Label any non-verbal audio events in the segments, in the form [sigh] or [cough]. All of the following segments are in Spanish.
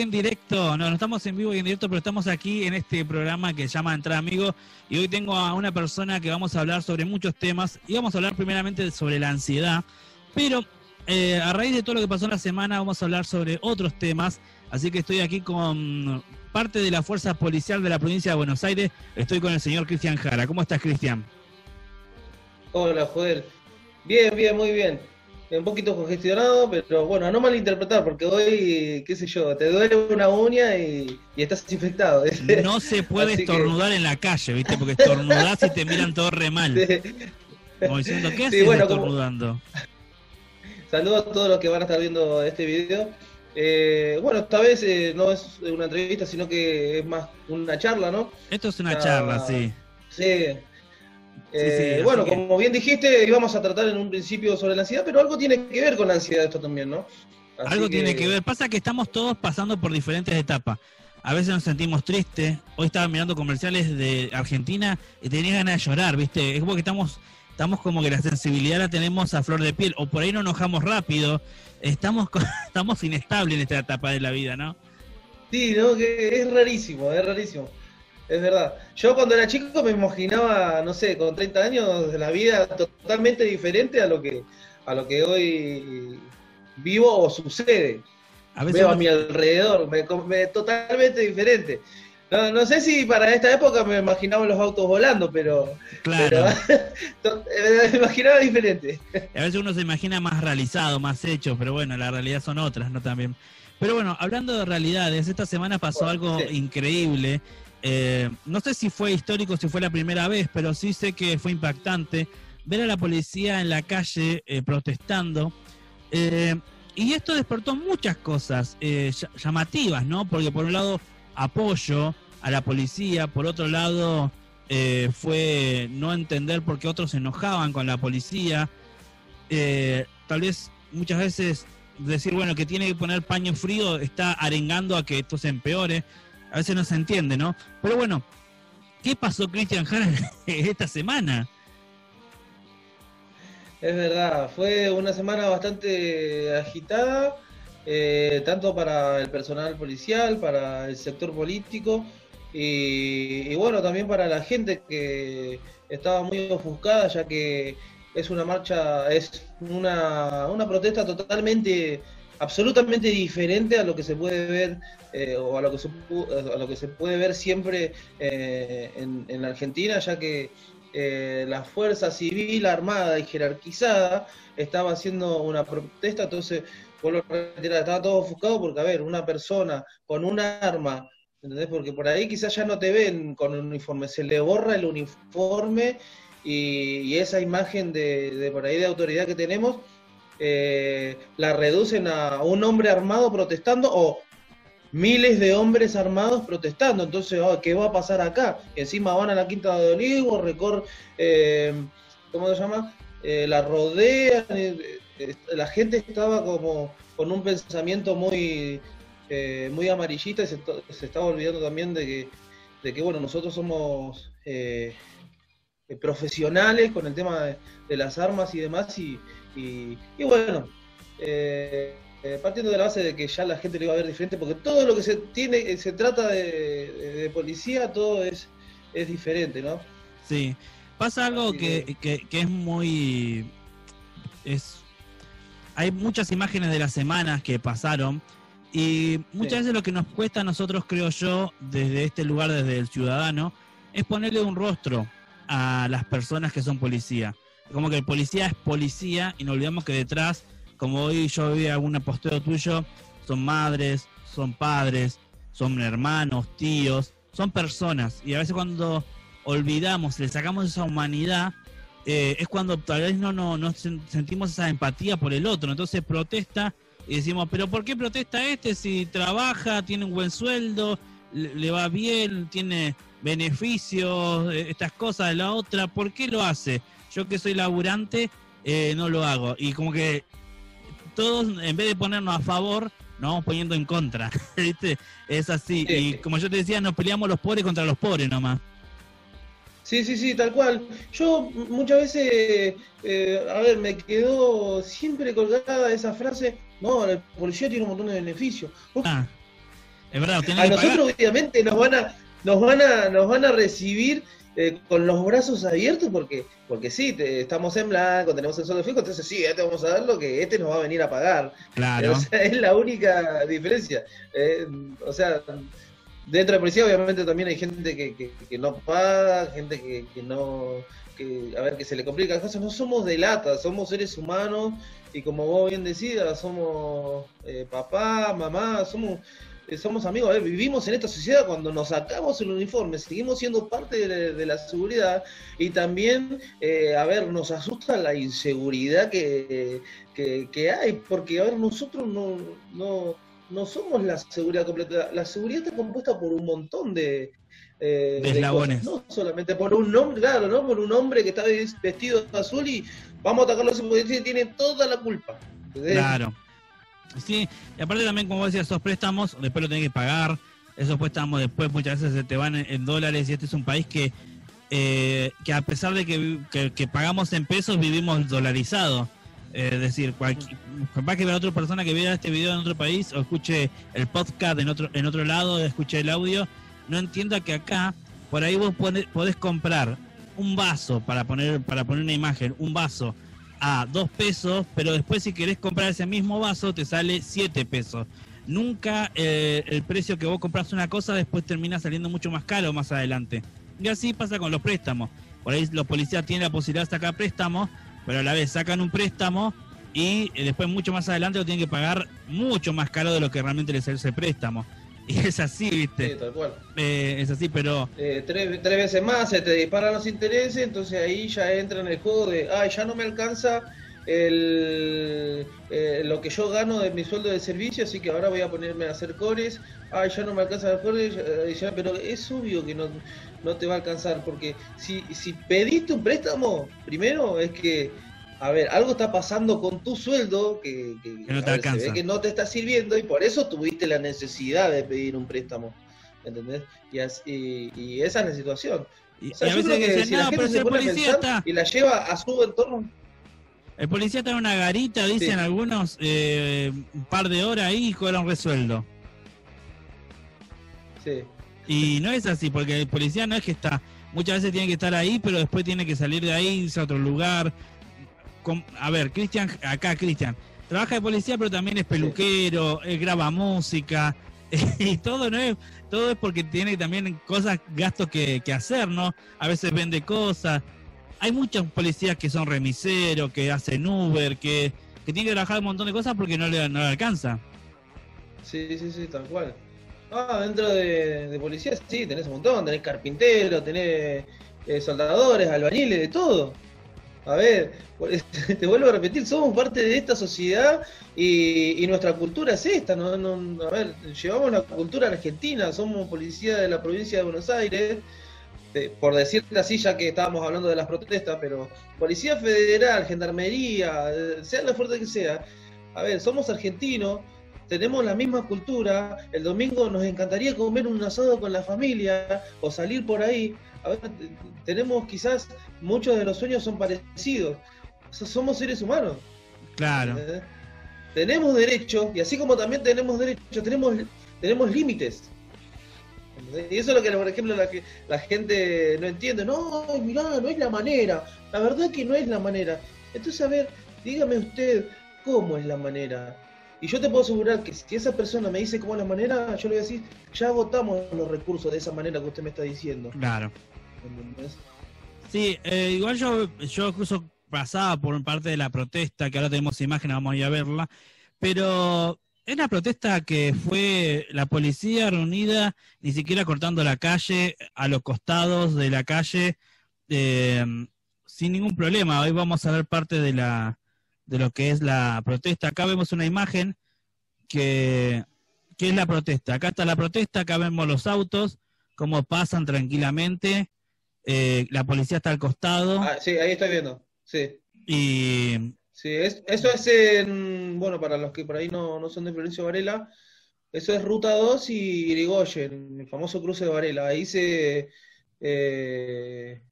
en directo. No, no estamos en vivo y en directo, pero estamos aquí en este programa que se llama Entrada Amigo. Y hoy tengo a una persona que vamos a hablar sobre muchos temas. Y vamos a hablar primeramente sobre la ansiedad. Pero eh, a raíz de todo lo que pasó en la semana, vamos a hablar sobre otros temas. Así que estoy aquí con parte de la fuerza policial de la provincia de Buenos Aires. Estoy con el señor Cristian Jara. ¿Cómo estás, Cristian? Hola, joder. Bien, bien, muy bien un poquito congestionado, pero bueno, no malinterpretar, porque hoy, qué sé yo, te duele una uña y, estás infectado. [laughs] No se puede estornudar en la calle, ¿viste? Porque estornudás y te miran todo re mal. Como diciendo, ¿qué haces estornudando? Saludos a todos los que van a estar viendo este video. Eh, bueno, esta vez eh, no es una entrevista, sino que es más una charla, ¿no? Esto es una charla, sí. Sí, eh, bueno, como bien dijiste, íbamos a tratar en un principio sobre la ansiedad, pero algo tiene que ver con la ansiedad esto también, ¿no? algo tiene que ver. Pasa que estamos todos pasando por diferentes etapas. A veces nos sentimos tristes. Hoy estaba mirando comerciales de Argentina y tenía ganas de llorar, ¿viste? Es como que estamos, estamos como que la sensibilidad la tenemos a flor de piel, o por ahí no enojamos rápido. Estamos, [laughs] estamos inestables en esta etapa de la vida, ¿no? Sí, ¿no? Que es rarísimo, es rarísimo es verdad. Yo cuando era chico me imaginaba, no sé, con 30 años de la vida totalmente diferente a lo que a lo que hoy vivo o sucede. A Veo a mi alrededor, me, totalmente diferente. No, no, sé si para esta época me imaginaba los autos volando, pero, claro. [laughs] me imaginaba diferente. A veces uno se imagina más realizado, más hecho, pero bueno, la realidad son otras, ¿no? También. Pero bueno, hablando de realidades, esta semana pasó algo increíble eh, no sé si fue histórico, si fue la primera vez, pero sí sé que fue impactante ver a la policía en la calle eh, protestando. Eh, y esto despertó muchas cosas llamativas, ¿no? Porque por un lado apoyo a la policía, por otro lado fue no entender por qué otros se enojaban con la policía. tal vez muchas veces decir, bueno, que tiene que poner paño frío está arengando a que esto se empeore a veces no se entiende, ¿no? Pero bueno, ¿qué pasó Christian Jara [laughs] esta semana? Es verdad, fue una semana bastante agitada, eh, tanto para el personal policial, para el sector político y, bueno, también para la gente que estaba muy ofuscada, ya que es una marcha, es una, una protesta totalmente absolutamente diferente a lo que se puede ver eh, o a lo que se, a lo que se puede ver siempre eh, en, la Argentina, ya que eh, la fuerza civil armada y jerarquizada estaba haciendo una protesta, entonces estaba todo ofuscado porque, a ver, una persona con un arma, ¿entendés? Porque por ahí quizás ya no te ven con un uniforme, se le borra el uniforme y, esa imagen de, de por ahí de autoridad que tenemos eh, la reducen a un hombre armado protestando o miles de hombres armados protestando. Entonces, oh, ¿qué va a pasar acá? Encima van a la Quinta de Olivos, recor, eh, ¿cómo se llama? Eh, la rodean. la gente estaba como con un pensamiento muy, muy amarillista y se, estaba olvidando también de que, de que bueno, nosotros somos profesionales con el tema de, las armas y demás y, y, bueno, eh, eh, partiendo de la base de que ya la gente lo iba a ver diferente, porque todo lo que se tiene, eh, se trata de, policía, todo es, es diferente, ¿no? Sí, pasa algo que, que, es muy... es Hay muchas imágenes de las semanas que pasaron y muchas veces lo que nos cuesta a nosotros, creo yo, desde este lugar, desde el ciudadano, es ponerle un rostro a las personas que son policía como que el policía es policía y no olvidamos que detrás, como hoy yo vi algún posteo tuyo, son madres, son padres, son hermanos, tíos, son personas. Y a veces cuando olvidamos, le sacamos esa humanidad, eh, es cuando tal vez no, no, no sentimos esa empatía por el otro. Entonces protesta y decimos, pero ¿por qué protesta este si trabaja, tiene un buen sueldo, le, va bien, tiene beneficios, eh, estas cosas la otra? ¿Por qué lo hace? Yo que soy laburante, eh, no lo hago. Y como que todos, en vez de ponernos a favor, nos vamos poniendo en contra. [laughs] ¿Viste? Es así. Y como yo te decía, nos peleamos los pobres contra los pobres nomás. Sí, sí, sí, tal cual. Yo muchas veces, eh, a ver, me quedó siempre colgada esa frase, no, el policía tiene un montón de beneficios. Ah. Es verdad, a nosotros obviamente nos van a, nos van a, nos van a recibir eh, con los brazos abiertos porque, porque sí, estamos en blanco, tenemos el sueldo fijo, entonces sí, este vamos a dar lo que este nos va a venir a pagar. Claro. [laughs] es la única diferencia. Eh, o sea, dentro de la policía obviamente también hay gente que, no paga, gente que, no, que, a ver, que se le complica las cosas. No somos de lata, somos seres humanos y como vos bien decías, somos eh, papá, mamá, somos somos amigos, vivimos en esta sociedad cuando nos sacamos el uniforme, seguimos siendo parte de, la seguridad y también, eh, a ver, nos asusta la inseguridad que, que, hay, porque, a ver, nosotros no, no, no somos la seguridad completa, la seguridad está compuesta por un montón de, eh, eslabones. no solamente por un hombre, claro, ¿no? Por un hombre que está vestido de azul y vamos a atacarlo porque tiene toda la culpa. Claro. Sí, y aparte también, como decía, esos préstamos, después lo tenés que pagar, esos préstamos después muchas veces se te van en, dólares y este es un país que, eh, que a pesar de que, pagamos en pesos, vivimos dolarizado. Eh, es decir, capaz que ver otra persona que vea este video en otro país o escuche el podcast en otro, en otro lado, escuche el audio, no entienda que acá, por ahí vos podés comprar un vaso para poner, para poner una imagen, un vaso a dos pesos, pero después si querés comprar ese mismo vaso te sale siete pesos. Nunca eh, el precio que vos compras una cosa después termina saliendo mucho más caro más adelante. Y así pasa con los préstamos. Por ahí los policías tienen la posibilidad de sacar préstamos, pero a la vez sacan un préstamo y eh, después mucho más adelante lo tienen que pagar mucho más caro de lo que realmente les sale ese préstamo. Y es así, ¿viste? Sí, tal cual. Eh, es así, pero... Eh, tres, tres, veces más se te disparan los intereses, entonces ahí ya entra en el juego de, ah, ya no me alcanza el, eh, lo que yo gano de mi sueldo de servicio, así que ahora voy a ponerme a hacer cores, ah, ya no me alcanza el cores, pero es obvio que no, no te va a alcanzar, porque si, si pediste un préstamo, primero es que a ver, algo está pasando con tu sueldo que, no, te que no te está sirviendo y por eso tuviste la necesidad de pedir un préstamo. ¿Entendés? Y, y, esa es la situación. Y, a veces que, si la gente se pone y la lleva a su entorno. El policía está en una garita, dicen algunos, eh, un par de horas ahí y cobra un resueldo. Sí. Y no es así, porque el policía no es que está, muchas veces tiene que estar ahí, pero después tiene que salir de ahí, irse a otro lugar, a ver, Cristian, acá Cristian, trabaja de policía, pero también es peluquero, graba música, [laughs] y todo no es, todo es porque tiene también cosas, gastos que, hacer, ¿no? A veces vende cosas. Hay muchos policías que son remiseros, que hacen Uber, que, que tienen que trabajar un montón de cosas porque no le, no le alcanza. Sí, sí, sí, tal cual. Ah, dentro de, de policía sí, tenés un montón, tenés carpinteros, tenés eh, soldadores, albañiles, de todo. A ver, [laughs] te vuelvo a repetir, somos parte de esta sociedad y, nuestra cultura es esta. ¿no? a ver, llevamos la cultura argentina, somos policía de la provincia de Buenos Aires, por decirte así, ya que estábamos hablando de las protestas, pero policía federal, gendarmería, sea la fuerte que sea. A ver, somos argentinos, tenemos la misma cultura, el domingo nos encantaría comer un asado con la familia o salir por ahí a ver, tenemos quizás, muchos de los sueños son parecidos. somos seres humanos. Claro. Tenemos derechos, y así como también tenemos derechos, tenemos, tenemos límites. Y eso es lo que, por ejemplo, la, la gente no entiende. No, mirá, no es la manera. La verdad que no es la manera. Entonces, a ver, dígame usted, ¿cómo es la manera? Y yo te puedo asegurar que si esa persona me dice cómo es la manera, yo le voy a decir, ya agotamos los recursos de esa manera que usted me está diciendo. Claro. Sí, eh, igual yo, yo incluso pasaba por parte de la protesta, que ahora tenemos imágenes, vamos a ir a verla, pero es una protesta que fue la policía reunida, ni siquiera cortando la calle, a los costados de la calle, eh, sin ningún problema. Hoy vamos a ver parte de la de lo que es la protesta. Acá vemos una imagen que, que es la protesta. Acá está la protesta, acá vemos los autos, cómo pasan tranquilamente. Eh, la policía está al costado. Ah, sí, ahí estoy viendo. Sí. Y. Sí, eso es en. Bueno, para los que por ahí no, no son de Florencio Varela, eso es Ruta 2 y Irigoyen, el famoso cruce de Varela. Ahí se. Eh,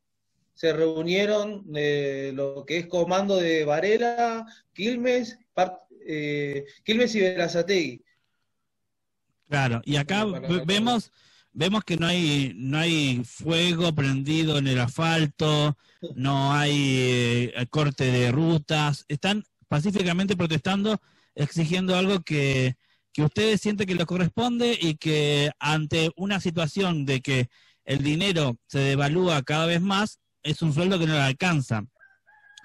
se reunieron eh, lo que es comando de Varela, Quilmes, eh, Quilmes y Verazategui. Claro, y acá vemos vemos que no hay no hay fuego prendido en el asfalto, no hay eh, corte de rutas, están pacíficamente protestando, exigiendo algo que, que ustedes sienten que les corresponde y que ante una situación de que el dinero se devalúa cada vez más, es un sueldo que no le alcanza.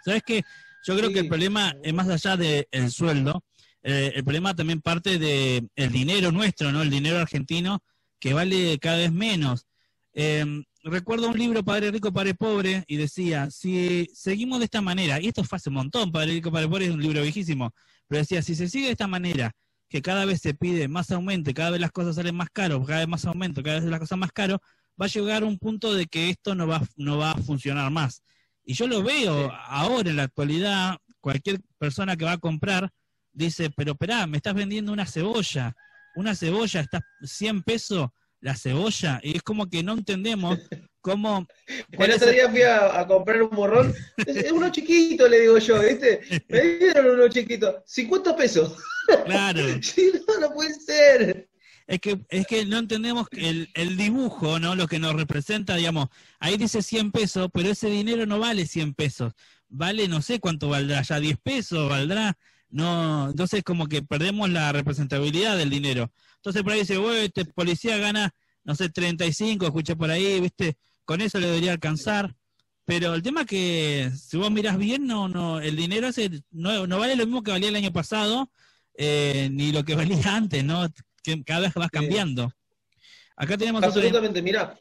¿Sabes qué? Yo creo que el problema es más allá del sueldo, eh, el problema también parte del el dinero nuestro, ¿no? El dinero argentino que vale cada vez menos. Em, recuerdo un libro, Padre Rico, Padre Pobre, y decía, si seguimos de esta manera, y esto fue hace un montón, Padre Rico, Padre Pobre es un libro viejísimo, pero decía, si se sigue de esta manera, que cada vez se pide más aumento, cada vez las cosas salen más caros, cada vez más aumento, cada vez las cosas más caras, va a llegar un punto de que esto no va, no va a funcionar más. Y yo lo veo ahora en la actualidad, cualquier persona que va a comprar dice, pero espera, me estás vendiendo una cebolla, una cebolla, está 100 pesos la cebolla, y es como que no entendemos [laughs] cómo... El otro día fui a, comprar un morrón, [laughs] es uno chiquito, le digo yo, ¿viste? Me dieron uno chiquito, 50 pesos. Claro. [laughs] sí, no, no puede ser. Es que, es que no entendemos el, el dibujo, ¿no? Lo que nos representa, digamos, ahí dice 100 pesos, pero ese dinero no vale 100 pesos, vale no sé cuánto valdrá, ya 10 pesos valdrá, no, entonces como que perdemos la representabilidad del dinero. Entonces por ahí dice, bueno, este policía gana, no sé, 35, escuché por ahí, viste, con eso le debería alcanzar. Pero el tema que si vos miras bien, no, no, el dinero no, no vale lo mismo que valía el año pasado, eh, ni lo que [laughs] valía antes, ¿no? Que cada vez vas cambiando. Acá tenemos Absolutamente, mira.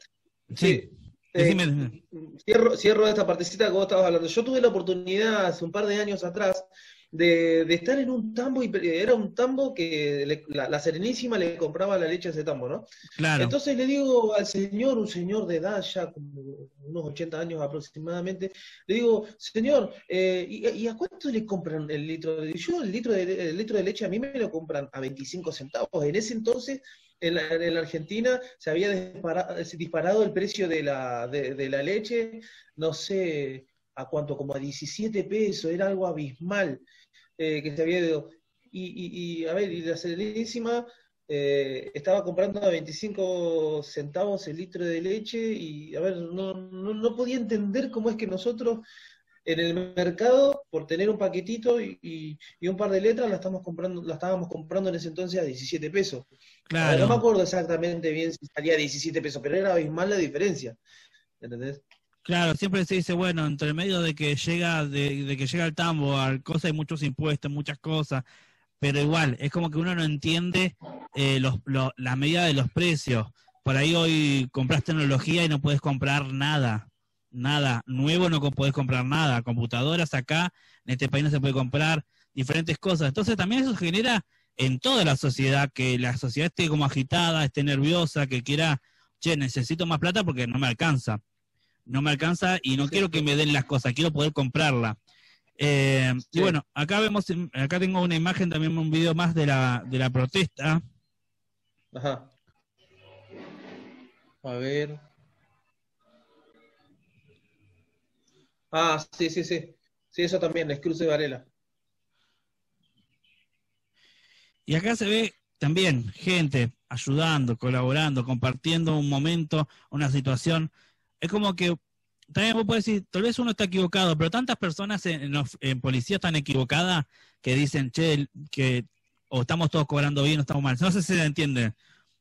Sí. Eh, cierro, cierro esta partecita que vos estabas hablando. Yo tuve la oportunidad hace un par de años atrás de, estar en un tambo, y era un tambo que la, Serenísima le compraba la leche a ese tambo, ¿no? Claro. Entonces le digo al señor, un señor de edad ya, como unos 80 años aproximadamente, le digo, señor, eh, ¿y, a cuánto le compran el litro de Yo el litro de, el litro de leche a mí me lo compran a 25 centavos. En ese entonces en la, en la, Argentina se había disparado, disparado el precio de la, de, la leche, no sé a cuánto, como a 17 pesos, era algo abismal. Eh, que se había ido. Y, y, a ver, y la Serenísima eh, estaba comprando a 25 centavos el litro de leche y, a ver, no, no, no, podía entender cómo es que nosotros en el mercado, por tener un paquetito y, y, un par de letras, la, estamos comprando, la estábamos comprando en ese entonces a 17 pesos. Claro. no me acuerdo exactamente bien si salía a 17 pesos, pero era abismal la diferencia. ¿Entendés? Claro, siempre se dice, bueno, entre medio de que llega, de, que llega el tambo, al cosa hay muchos impuestos, muchas cosas, pero igual, es como que uno no entiende eh, los, la medida de los precios. Por ahí hoy compras tecnología y no puedes comprar nada, nada. Nuevo no puedes comprar nada. Computadoras acá, en este país no se puede comprar diferentes cosas. Entonces también eso genera en toda la sociedad que la sociedad esté como agitada, esté nerviosa, que quiera, che, necesito más plata porque no me alcanza no me alcanza y no quiero que me den las cosas, quiero poder comprarla. Eh, y bueno, acá vemos, acá tengo una imagen, también un video más de la, de la protesta. Ajá. A ver. Ah, sí, sí, sí. Sí, eso también, es Cruce Varela. Y acá se ve también gente ayudando, colaborando, compartiendo un momento, una situación es como que también vos puedes decir, tal vez uno está equivocado, pero tantas personas en, en, policía están equivocadas que dicen, che, que o estamos todos cobrando bien o estamos mal. No sé si se entiende.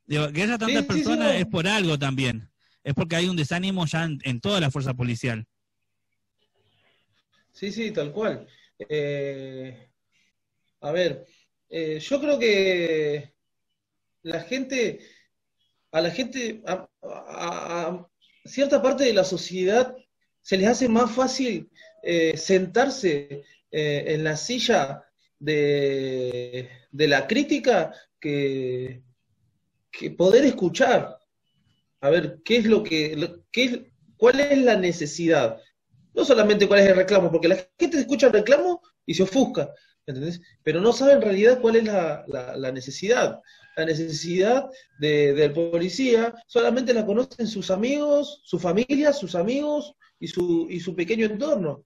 Digo, que haya tantas personas es por algo también. Es porque hay un desánimo ya en, toda la fuerza policial. Sí, sí, tal cual. Eh, a ver, eh, yo creo que la gente, a la gente, a, cierta parte de la sociedad se les hace más fácil eh, sentarse eh, en la silla de, la crítica que, poder escuchar. A ver, ¿qué es lo que, qué, cuál es la necesidad? No solamente cuál es el reclamo, porque la gente escucha el reclamo y se ofusca, ¿entendés? Pero no sabe en realidad cuál es la, la necesidad la necesidad de, del policía, solamente la conocen sus amigos, su familia, sus amigos y su, y su pequeño entorno.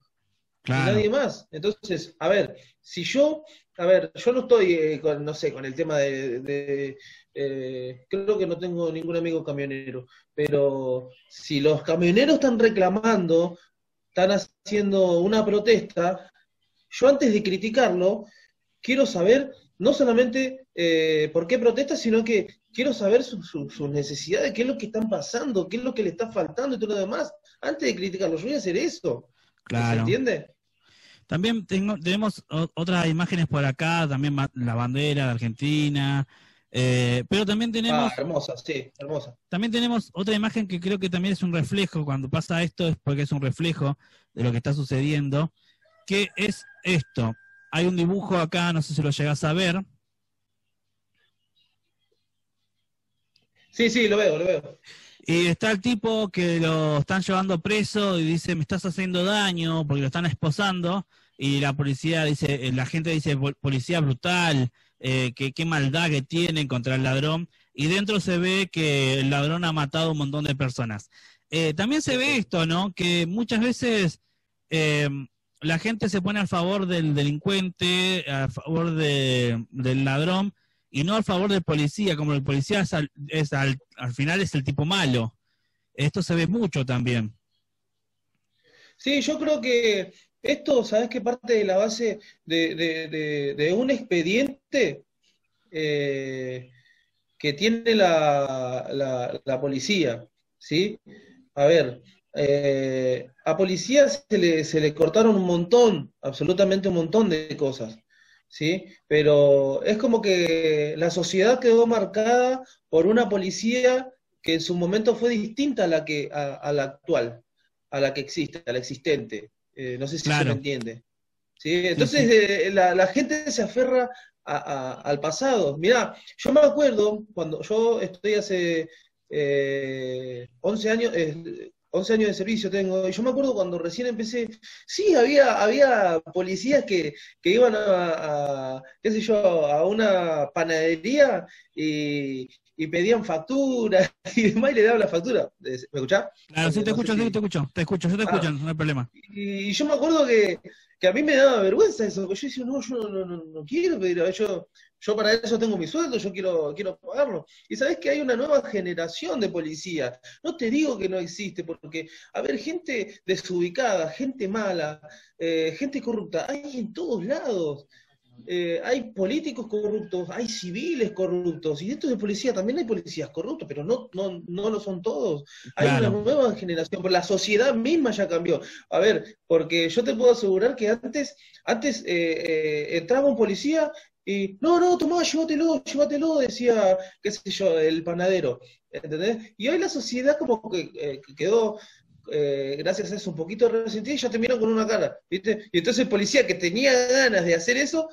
y nadie más. Entonces, a ver, si yo, a ver, yo no estoy eh, con, no sé, con el tema de, eh, creo que no tengo ningún amigo camionero, pero si los camioneros están reclamando, están haciendo una protesta, yo antes de criticarlo, quiero saber no solamente eh, por qué protesta, sino que quiero saber sus necesidades, qué es lo que están pasando, qué es lo que le está faltando y todo lo demás. Antes de criticarlo, yo voy a hacer eso. Claro. ¿Se entiende? También tengo, tenemos otras imágenes por acá, también la bandera de Argentina, eh, pero también tenemos... Ah, hermosa, sí, hermosa. También tenemos otra imagen que creo que también es un reflejo, cuando pasa esto es porque es un reflejo de lo que está sucediendo, que es esto. Hay un dibujo acá, no sé si lo llegas a ver. Sí, sí, lo veo, lo veo. Y está el tipo que lo están llevando preso y dice, me estás haciendo daño porque lo están esposando. Y la policía dice, eh, la gente dice, policía brutal, eh, que, qué maldad que tienen contra el ladrón. Y dentro se ve que el ladrón ha matado a un montón de personas. Eh, también se ve esto, ¿no? Que muchas veces la gente se pone a favor del delincuente, a favor del ladrón, y no a favor del policía, como el policía es, al, final es el tipo malo. Esto se ve mucho también. Sí, yo creo que esto, ¿sabes qué parte de la base de, un expediente eh, que tiene la, la, policía? ¿Sí? A ver, eh, a policías se le, se le cortaron un montón, absolutamente un montón de cosas. ¿Sí? Pero es como que la sociedad quedó marcada por una policía que en su momento fue distinta a la que a, la actual, a la que existe, a la existente. Eh, no sé si se me entiende. ¿Sí? Entonces eh, la, gente se aferra al pasado. Mirá, yo me acuerdo cuando yo estoy hace eh, 11 años, eh, 11 años de servicio tengo, y yo me acuerdo cuando recién empecé, sí, había, había policías que, que iban a, qué sé yo, a una panadería y, pedían factura [laughs] y demás y le daban la factura. ¿Me escuchás? Claro, sí, te escucho, sí, te escucho, te escucho, yo te escucho, ah. no hay problema. Y, yo me acuerdo que, que, a mí me daba vergüenza eso, porque yo decía, no, yo no, no, no quiero pedir, yo yo para eso tengo mi sueldo, yo quiero, quiero pagarlo. Y sabes que hay una nueva generación de policías. No te digo que no existe, porque, a ver, gente desubicada, gente mala, eh, gente corrupta, hay en todos lados. Eh, hay políticos corruptos, hay civiles corruptos, y dentro de policía también hay policías corruptos, pero no, no, no lo son todos. Hay una nueva generación, pero la sociedad misma ya cambió. A ver, porque yo te puedo asegurar que antes, antes eh, entraba un policía y, no, no, tomá, llévatelo, llévatelo, decía, qué sé yo, el panadero. ¿Entendés? Y hoy la sociedad como que, eh, quedó, eh, gracias a eso, un poquito resentida y ya te miran con una cara, ¿viste? Y entonces el policía que tenía ganas de hacer eso,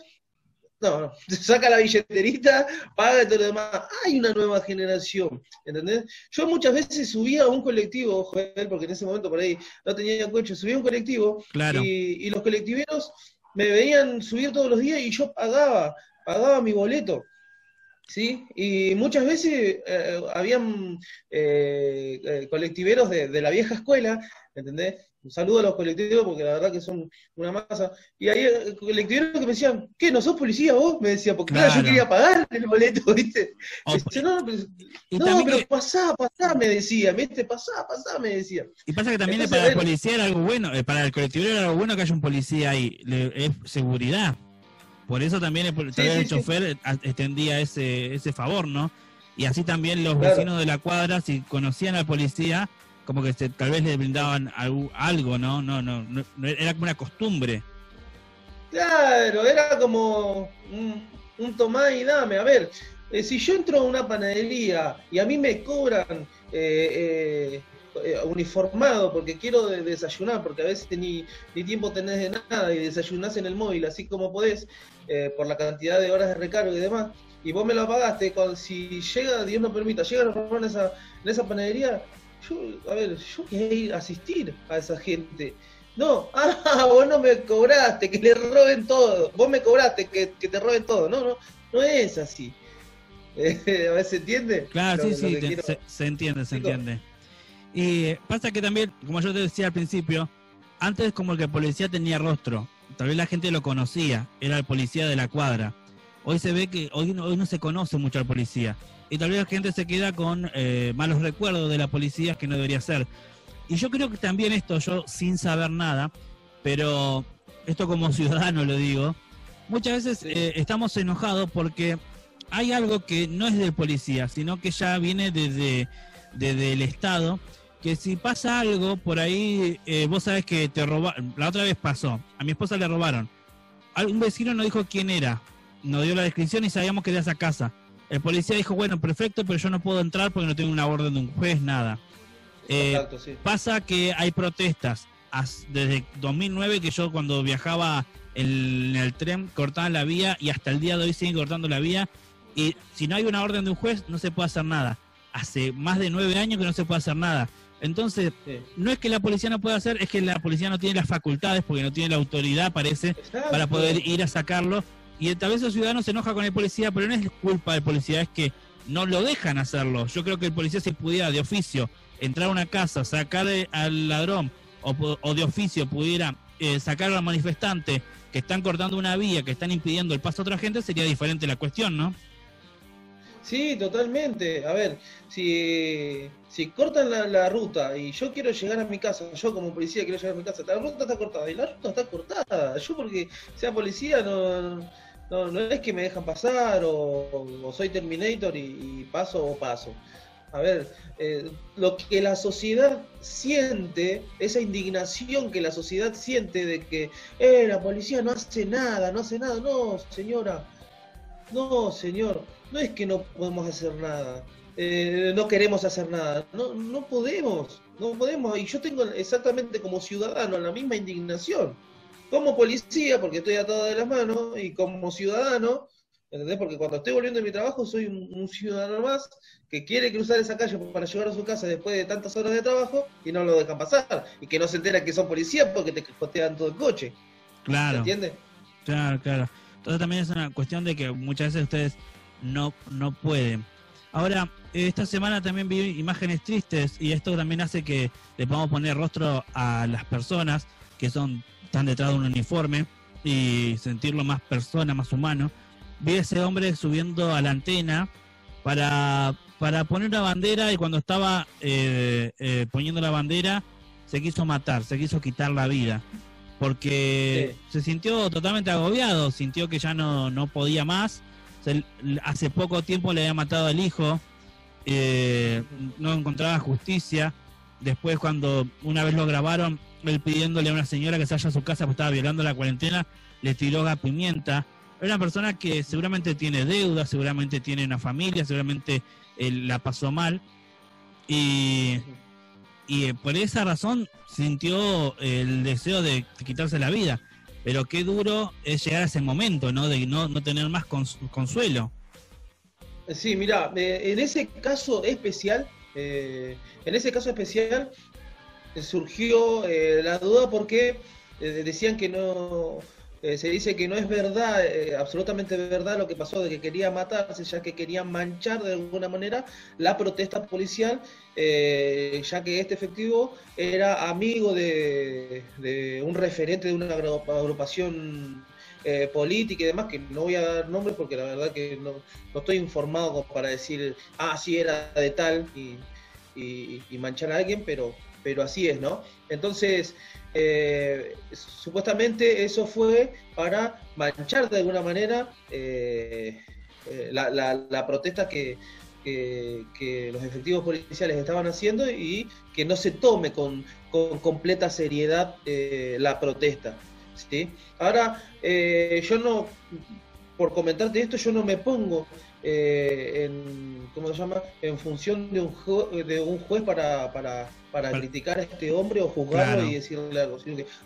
no, no, [laughs] saca la billeterita, paga todo lo demás. Hay una nueva generación, ¿entendés? Yo muchas veces subía a un colectivo, joder, porque en ese momento por ahí no tenía coche, subía a un colectivo y, y los colectiveros me veían subir todos los días y yo pagaba, pagaba mi boleto. ¿Sí? Y muchas veces eh, habían eh, eh, colectiveros de, de, la vieja escuela, ¿entendés? Un saludo a los colectivos porque la verdad que son una masa. Y ahí eh, colectiveros que me decían, ¿qué? ¿No sos policía vos? Me decía, porque claro, yo quería pagar el boleto, [laughs] ¿viste? Oh, no, pero, no, pero pasá, pasá, me decía, ¿viste? Pasá, pasá, me decía. Y pasa que también para el policía era algo bueno, eh, para el colectivo era algo bueno que haya un policía ahí, es seguridad. Por eso también el, chofer extendía ese, ese favor, ¿no? Y así también los vecinos de la cuadra, si conocían al policía, como que tal vez le brindaban algo, ¿no? No, no, no, era como una costumbre. Claro, era como un, un tomá y dame. A ver, eh, si yo entro a una panadería y a mí me cobran eh, eh, uniformado porque quiero desayunar, porque a veces ni, ni tiempo tenés de nada y desayunás en el móvil así como podés, por la cantidad de horas de recargo y demás, y vos me lo pagaste, cuando, si llega, Dios no permita, llega a en esa, en esa panadería, yo, a ver, yo quería asistir a esa gente. No, [laughs] ah, vos no me cobraste, que le roben todo. Vos me cobraste, que, te roben todo. No, no, no es así. [laughs] a ver, ¿se entiende? Claro, sí, sí, se, entiende, se entiende. Y pasa que también, como yo te decía al principio, antes como que el policía tenía rostro, tal vez la gente lo conocía, era el policía de la cuadra. Hoy se ve que hoy, hoy no se conoce mucho al policía y tal vez la gente se queda con eh, malos recuerdos de la policía que no debería ser. Y yo creo que también esto, yo sin saber nada, pero esto como [laughs] ciudadano lo digo, muchas veces eh, estamos enojados porque hay algo que no es del policía, sino que ya viene desde, desde el Estado, que si pasa algo por ahí, eh, vos sabes que te robaron, la otra vez pasó, a mi esposa le robaron, un vecino nos dijo quién era, nos dio la descripción y sabíamos que era esa casa. El policía dijo, bueno, perfecto, pero yo no puedo entrar porque no tengo una orden de un juez, nada. Eh, pasa que hay protestas. Desde 2009 que yo cuando viajaba en el tren cortaban la vía y hasta el día de hoy siguen cortando la vía. Y si no hay una orden de un juez no se puede hacer nada. Hace más de nueve años que no se puede hacer nada. Entonces, no es que la policía no pueda hacer, es que la policía no tiene las facultades, porque no tiene la autoridad, parece, para poder ir a sacarlo. Y tal vez el ciudadano se enoja con el policía, pero no es culpa del policía, es que no lo dejan hacerlo. Yo creo que el policía si pudiera de oficio entrar a una casa, sacar al ladrón o, de oficio pudiera eh, sacar al manifestante que están cortando una vía, que están impidiendo el paso a otra gente, sería diferente la cuestión, ¿no? Sí, totalmente. A ver, si, si cortan la, ruta y yo quiero llegar a mi casa, yo como policía quiero llegar a mi casa, la ruta está cortada y la ruta está cortada. Yo porque sea policía no, no, es que me dejan pasar o, soy Terminator y, paso o paso. A ver, eh, lo que la sociedad siente, esa indignación que la sociedad siente de que eh, la policía no hace nada, no hace nada, no, señora, no, señor, no es que no podemos hacer nada, eh, no queremos hacer nada, no, no podemos, no podemos, y yo tengo exactamente como ciudadano la misma indignación, como policía, porque estoy atado de las manos, y como ciudadano, ¿entendés? Porque cuando estoy volviendo de mi trabajo soy un ciudadano más que quiere cruzar esa calle para llegar a su casa después de tantas horas de trabajo y no lo dejan pasar. Y que no se entera que son policías porque te costean todo el coche. Claro. ¿Entiendes? Claro, claro. Entonces también es una cuestión de que muchas veces ustedes no, no pueden. Ahora, esta semana también vi imágenes tristes y esto también hace que le podamos poner rostro a las personas que son están detrás de un uniforme y sentirlo más persona, más humano. Vi a ese hombre subiendo a la antena para para poner una bandera y cuando estaba eh, eh, poniendo la bandera se quiso matar, se quiso quitar la vida, porque se sintió totalmente agobiado, sintió que ya no, no podía más, hace poco tiempo le había matado al hijo, eh, no encontraba justicia, después cuando una vez lo grabaron, él pidiéndole a una señora que se vaya a su casa porque estaba violando la cuarentena, le tiró gas pimienta. Es una persona que seguramente tiene deuda, seguramente tiene una familia, seguramente él la pasó mal y, y por esa razón sintió el deseo de quitarse la vida. Pero qué duro es llegar a ese momento, ¿no? De no, no tener más consuelo. Sí, mira, eh, en ese caso especial, eh, en ese caso especial surgió eh, la duda porque decían que no, eh, se dice que no es verdad, eh, absolutamente verdad lo que pasó de que quería matarse, ya que quería manchar de alguna manera la protesta policial, eh, ya que este efectivo era amigo de, un referente de una agrupación política y demás, que no voy a dar nombres porque la verdad que no, estoy informado para decir, ah, sí era de tal y, y manchar a alguien, pero, pero así es, ¿no? Entonces, eh, supuestamente eso fue para manchar de alguna manera eh, eh, la, protesta que, los efectivos policiales estaban haciendo y que no se tome con, completa seriedad la protesta. ¿sí? Ahora, yo no, por comentarte esto, yo no me pongo en, ¿cómo se llama? en función de un, de un juez para, para para criticar a este hombre o juzgarlo y decirle algo.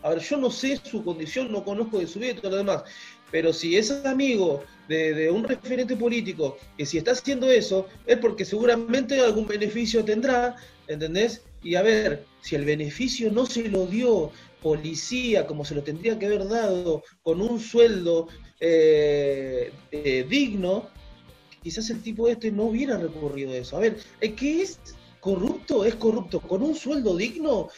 a ver, yo no sé su condición, no conozco de su vida y todo lo demás, pero si es amigo de, un referente político que si está haciendo eso, es porque seguramente algún beneficio tendrá, ¿entendés? Y a ver, si el beneficio no se lo dio policía como se lo tendría que haber dado con un sueldo eh, eh, digno, quizás el tipo este no hubiera recurrido a eso. A ver, ¿qué es corrupto es corrupto con un sueldo digno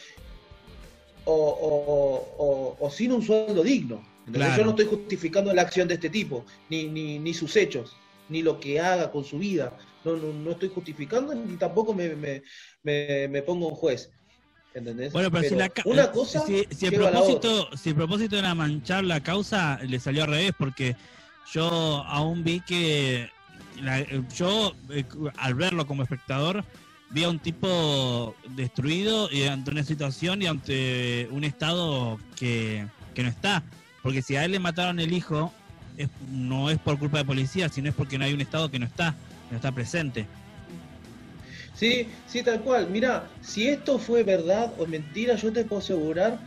o, sin un sueldo digno. Yo no estoy justificando la acción de este tipo, ni, ni, ni, sus hechos, ni lo que haga con su vida. No, no, no estoy justificando ni tampoco me, me, me, pongo un juez. ¿Entendés? Bueno, pero, si, la, una cosa si, si, el propósito, si el propósito era manchar la causa, le salió al revés, porque yo aún vi que yo, eh, al verlo como espectador, vi a un tipo destruido y ante una situación y ante un estado que, no está. Porque si a él le mataron el hijo, no es por culpa de policía, sino es porque no hay un estado que no está, no está presente. Sí, sí, tal cual. Mira, si esto fue verdad o mentira, yo te puedo asegurar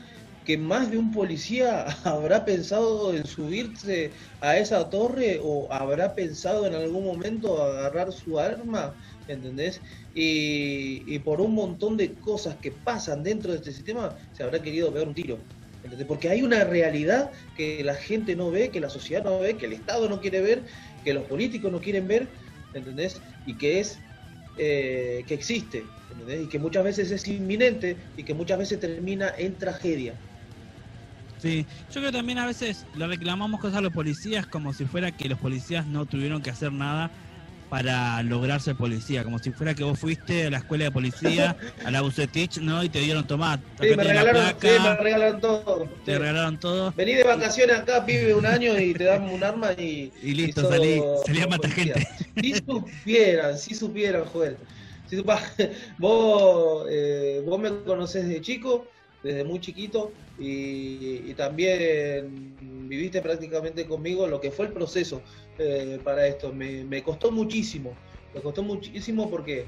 que más de un policía [laughs] habrá pensado en subirse a esa torre o habrá pensado en algún momento agarrar su arma, ¿entendés? Y, por un montón de cosas que pasan dentro de este sistema se habrá querido pegar un tiro. ¿entendés? Porque hay una realidad que la gente no ve, que la sociedad no ve, que el Estado no quiere ver, que los políticos no quieren ver, ¿entendés? Y que es eh, que existe, ¿entendés? Y que muchas veces es inminente y que muchas veces termina en tragedia. Sí, yo creo que también a veces le reclamamos cosas a los policías como si fuera que los policías no tuvieron que hacer nada para lograr ser policía, como si fuera que vos fuiste a la escuela de policía, a la Bucetich, ¿no? Y te dieron tomar. Sí, me regalaron, sí, me regalaron todo. Te regalaron todo. Vení de vacaciones acá, vive un año y te dan un arma y. Y listo, salí, salí a matar gente. Si supieran, si supieran, Joel. Si [laughs] vos, eh, vos me conocés de chico, desde muy chiquito, y, también viviste prácticamente conmigo lo que fue el proceso eh, para esto. Me, costó muchísimo, me costó muchísimo porque,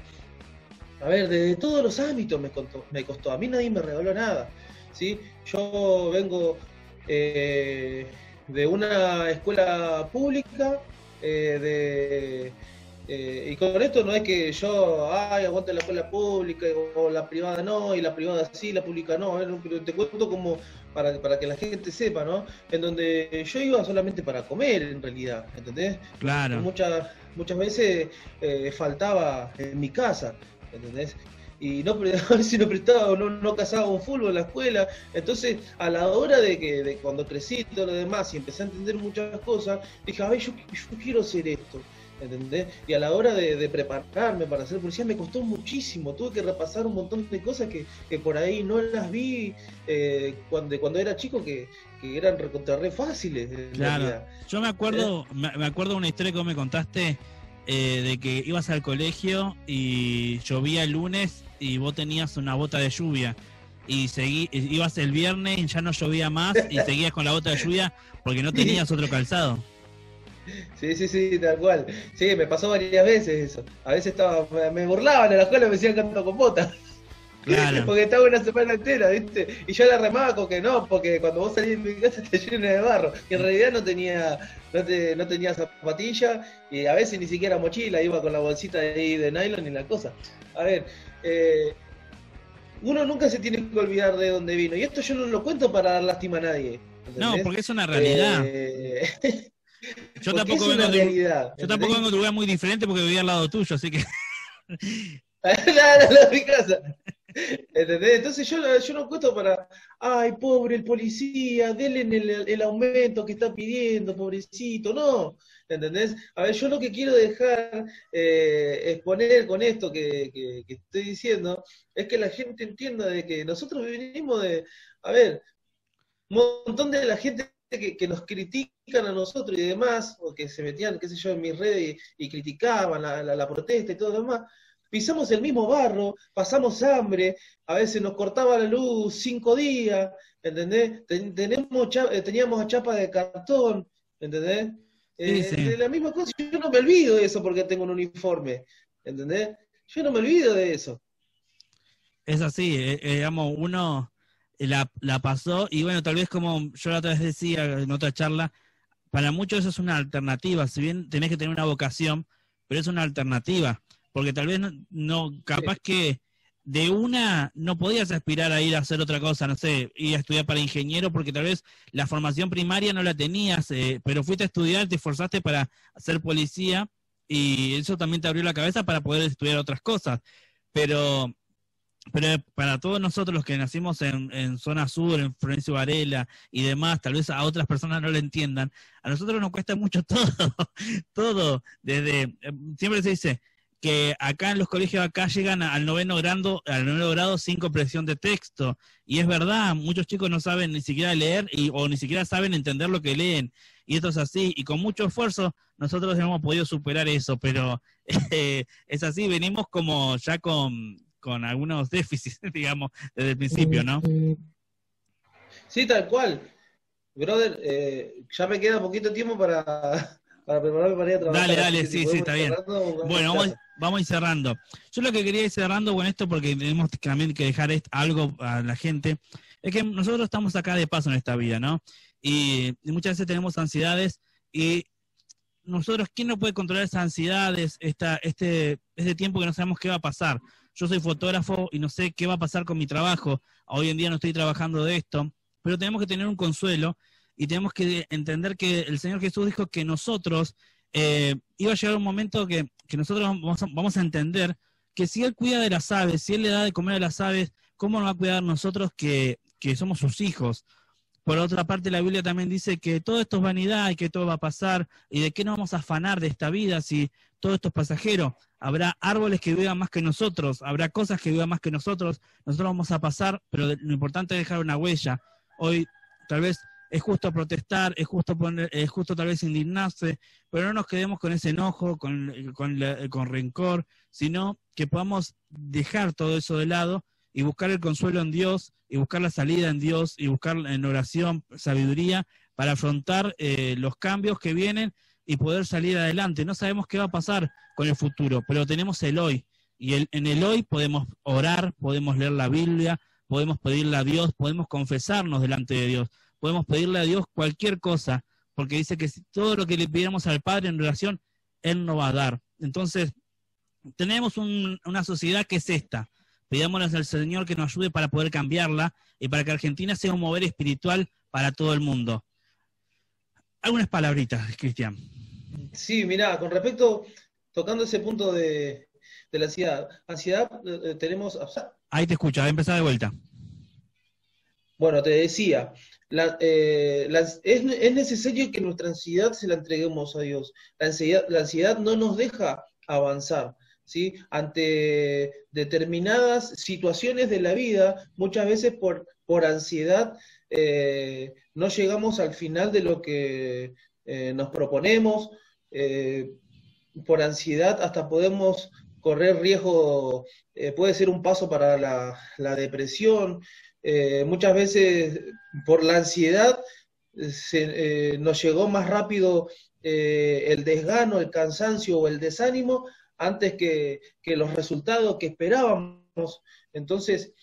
a ver, desde todos los ámbitos me costó, me costó. a mí nadie me regaló nada. ¿sí? Yo vengo eh, de una escuela pública, eh, de eh, y con esto no es que yo, ay, aguante la escuela pública o la privada no, y la privada sí, la pública no, pero te cuento como para, para que la gente sepa, ¿no? En donde yo iba solamente para comer, en realidad, ¿entendés? Claro. Muchas, muchas veces eh, faltaba en mi casa, ¿entendés? y no [laughs] si no prestaba o no, no casaba un fútbol en la escuela. Entonces, a la hora de que de cuando crecí y todo lo demás y empecé a entender muchas cosas, dije, a ver, yo, yo quiero hacer esto. ¿Entendés? Y a la hora de, prepararme para ser policía me costó muchísimo, tuve que repasar un montón de cosas que, por ahí no las vi eh, cuando, cuando era chico que, eran recontra re fáciles. Claro, yo me acuerdo, ¿Eh? me acuerdo una historia que vos me contaste eh, de que ibas al colegio y llovía el lunes y vos tenías una bota de lluvia y seguí, ibas el viernes y ya no llovía más y [laughs] seguías con la bota de lluvia porque no tenías otro calzado. Sí, sí, sí, tal cual. Sí, me pasó varias veces eso. A veces estaba, me burlaban en la escuela, me decían canto con botas. Claro. [laughs] Porque estaba una semana entera, ¿viste? Y yo la remaba con que no, porque cuando vos salís de mi casa [laughs] te llenas de barro. Y en realidad no tenía, no, te, no tenía zapatilla y a veces ni siquiera mochila, iba con la bolsita de, ahí de nylon y la cosa. A ver, eh, uno nunca se tiene que olvidar de dónde vino. Y esto yo no lo cuento para dar lástima a nadie. No, porque es una realidad. Eh, [laughs] Yo tampoco, vengo de, yo tampoco vengo de un lugar muy diferente porque vivía al lado tuyo, así que. [laughs] Nada, no, mi casa. Entonces yo, yo no cuento para, ay, pobre el policía, denle el, el, aumento que está pidiendo, pobrecito, no. ¿Entendés? A ver, yo lo que quiero dejar eh, exponer con esto que, que, que, estoy diciendo es que la gente entienda de que nosotros venimos de, a ver, un montón de la gente que, nos critican a nosotros y demás, o que se metían, qué sé yo, en mis redes y, criticaban la, protesta y todo lo demás, pisamos el mismo barro, pasamos hambre, a veces nos cortaba la luz cinco días, ¿entendés? tenemos eh, teníamos chapa de cartón, ¿entendés? Eh, la misma cosa, yo no me olvido de eso porque tengo un uniforme, ¿entendés? Yo no me olvido de eso. Es así, eh, digamos, uno la, la pasó y bueno, tal vez como yo la otra vez decía en otra charla, para muchos eso es una alternativa, si bien tenés que tener una vocación, pero es una alternativa, porque tal vez no, capaz que de una no podías aspirar a ir a hacer otra cosa, no sé, ir a estudiar para ingeniero, porque tal vez la formación primaria no la tenías, eh, pero fuiste a estudiar, te esforzaste para ser policía y eso también te abrió la cabeza para poder estudiar otras cosas. Pero pero para todos nosotros los que nacimos en, zona sur, en Florencio Varela y demás, tal vez a otras personas no lo entiendan, a nosotros nos cuesta mucho [laughs] todo, todo, desde, eh, siempre se dice que acá en los colegios acá llegan al noveno grado, al noveno grado sin comprensión de texto, y es verdad, muchos chicos no saben ni siquiera leer y, o ni siquiera saben entender lo que leen, y esto es así, y con mucho esfuerzo nosotros hemos podido superar eso, pero [laughs] eh, es así, venimos como ya con con algunos [laughs] déficits, digamos, desde el principio, ¿no? Sí, tal cual. Brother, eh, ya me queda poquito tiempo para, [laughs] para prepararme para ir a trabajar. Dale, dale, sí, sí, está bien. Bueno, vamos, vamos a ir cerrando. Yo lo que quería ir cerrando con esto, porque tenemos también que dejar algo a la gente, es que nosotros estamos acá de paso en esta vida, ¿no? Y, muchas veces tenemos ansiedades y nosotros, ¿quién no puede controlar esas ansiedades, esta, este, este tiempo que no sabemos qué va a pasar? Yo soy fotógrafo y no sé qué va a pasar con mi trabajo, hoy en día no estoy trabajando de esto, pero tenemos que tener un consuelo y tenemos que entender que el Señor Jesús dijo que nosotros, eh, iba a llegar un momento que, nosotros vamos a, entender que si Él cuida de las aves, si Él le da de comer a las aves, ¿cómo nos va a cuidar nosotros que, que somos sus hijos? Por otra parte, la Biblia también dice que todo esto es vanidad y que todo va a pasar y de qué nos vamos a afanar de esta vida si todo esto es pasajero habrá árboles que vivan más que nosotros, habrá cosas que vivan más que nosotros, nosotros vamos a pasar, pero lo importante es dejar una huella. Hoy tal vez es justo protestar, es justo poner, es justo tal vez indignarse, pero no nos quedemos con ese enojo, con, con, rencor, sino que podamos dejar todo eso de lado y buscar el consuelo en Dios, y buscar la salida en Dios, y buscar en oración sabiduría para afrontar eh, los cambios que vienen y poder salir adelante. No sabemos qué va a pasar con el futuro, pero tenemos el hoy. Y el, en el hoy podemos orar, podemos leer la Biblia, podemos pedirle a Dios, podemos confesarnos delante de Dios, podemos pedirle a Dios cualquier cosa, porque dice que todo lo que le pidiéramos al Padre en relación, Él nos va a dar. Entonces, tenemos una sociedad que es esta. Pidámosle al Señor que nos ayude para poder cambiarla y para que Argentina sea un mover espiritual para todo el mundo. Algunas palabritas, Cristian. Sí, mira, con respecto, tocando ese punto de, la ansiedad, ansiedad eh, tenemos... Ahí te escucho, a empezar de vuelta. Bueno, te decía, eh, es, necesario que nuestra ansiedad se la entreguemos a Dios. La ansiedad, la ansiedad no nos deja avanzar. ¿Sí? Ante determinadas situaciones de la vida, muchas veces por, por ansiedad eh, no llegamos al final de lo que nos proponemos eh, por ansiedad hasta podemos correr riesgo, eh, puede ser un paso para la, depresión. Eh, muchas veces por la ansiedad nos llegó más rápido el desgano, el cansancio o el desánimo antes que, los resultados que esperábamos. Entonces,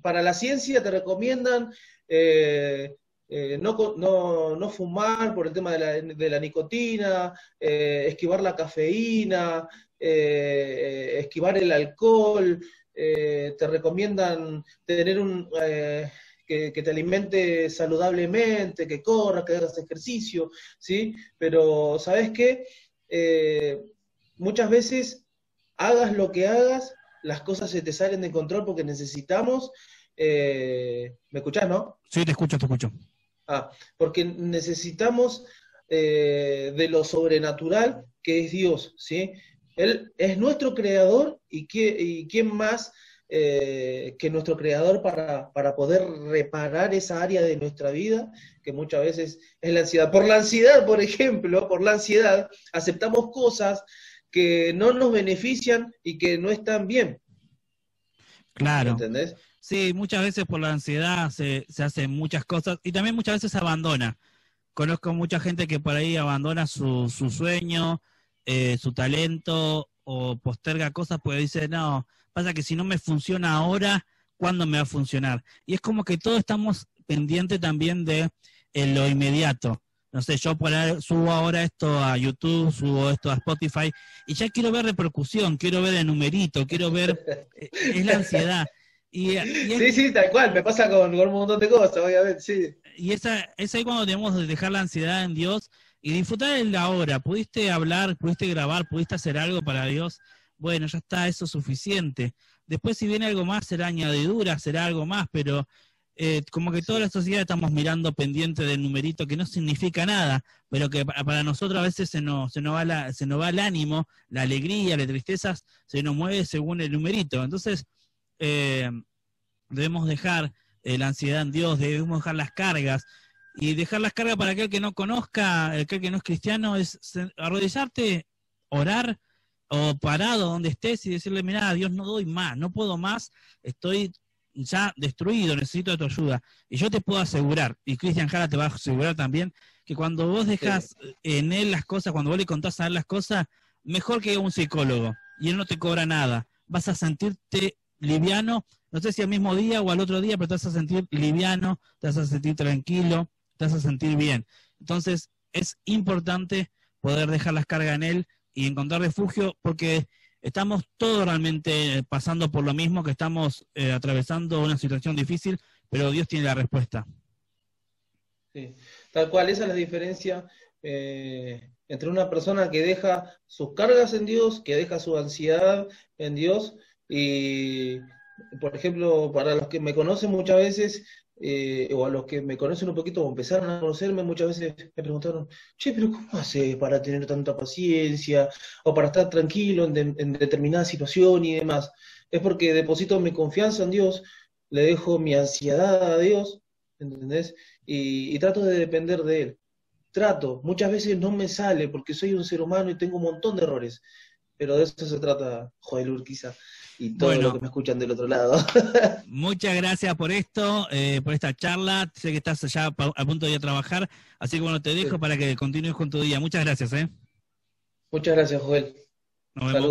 para la ciencia te recomiendan eh, no, no, no, fumar por el tema de la, de la nicotina, eh, esquivar la cafeína, eh, esquivar el alcohol, te recomiendan tener un... Que, que, te alimente saludablemente, que corras, que hagas ejercicio, ¿sí? Pero, ¿sabes qué? Muchas veces, hagas lo que hagas, las cosas se te salen de control porque necesitamos... ¿Me escuchás, no? Sí, te escucho, te escucho. Ah, porque necesitamos eh, de lo sobrenatural que es Dios, ¿sí? Él es nuestro creador y, y quién más eh, que nuestro creador para, para, poder reparar esa área de nuestra vida que muchas veces es la ansiedad. Por la ansiedad, por ejemplo, por la ansiedad, aceptamos cosas que no nos benefician y que no están bien. Claro. ¿Entendés? Sí, muchas veces por la ansiedad se, se hacen muchas cosas y también muchas veces se abandona. Conozco mucha gente que por ahí abandona su, su sueño, eh, su talento o posterga cosas porque dice, no, pasa que si no me funciona ahora, ¿cuándo me va a funcionar? Y es como que todos estamos pendientes también de lo inmediato. No sé, yo por ahí subo ahora esto a YouTube, subo esto a Spotify y ya quiero ver repercusión, quiero ver el numerito, quiero ver, eh, es la ansiedad. Y, sí, sí, tal cual, me pasa con, un montón de cosas, obviamente, sí. Y esa, es ahí cuando tenemos que dejar la ansiedad en Dios y disfrutar de la hora. Pudiste hablar, pudiste grabar, pudiste hacer algo para Dios. Bueno, ya está, eso es suficiente. Después si viene algo más será añadidura, será algo más, pero eh, como que toda la sociedad estamos mirando pendiente del numerito que no significa nada, pero que para nosotros a veces se nos, se nos, va, la, se nos va el ánimo, la alegría, la tristeza, se nos mueve según el numerito. Entonces, eh, debemos dejar eh, la ansiedad en Dios, debemos dejar las cargas. Y dejar las cargas para aquel que no conozca, aquel que no es cristiano, es arrodillarte, orar o parado donde estés y decirle, mira, Dios no doy más, no puedo más, estoy ya destruido, necesito de tu ayuda. Y yo te puedo asegurar, y Cristian Jara te va a asegurar también, que cuando vos dejas en él las cosas, cuando vos le contás a él las cosas, mejor que un psicólogo, y él no te cobra nada. Vas a sentirte liviano, no sé si al mismo día o al otro día, pero te vas a sentir liviano, te vas a sentir tranquilo, te vas a sentir bien. Entonces, es importante poder dejar las cargas en él y encontrar refugio, porque estamos todos realmente pasando por lo mismo, que estamos eh, atravesando una situación difícil, pero Dios tiene la respuesta. Sí, tal cual, esa es la diferencia eh, entre una persona que deja sus cargas en Dios, que deja su ansiedad en Dios, y, por ejemplo, para los que me conocen muchas veces, eh, o a los que me conocen un poquito o empezaron a conocerme, muchas veces me preguntaron, che, pero ¿cómo haces para tener tanta paciencia o para estar tranquilo en, determinada situación y demás? Es porque deposito mi confianza en Dios, le dejo mi ansiedad a Dios, ¿entendés? Y, trato de depender de Él. Trato, muchas veces no me sale porque soy un ser humano y tengo un montón de errores, pero de eso se trata Joel Urquiza y todo lo que me escuchan del otro lado. [laughs] muchas gracias por esto, eh, por esta charla. Sé que estás ya a punto de ir a trabajar, así que bueno, te dejo para que continúes con tu día. Muchas gracias. ¿eh? Muchas gracias, Joel. Saludos.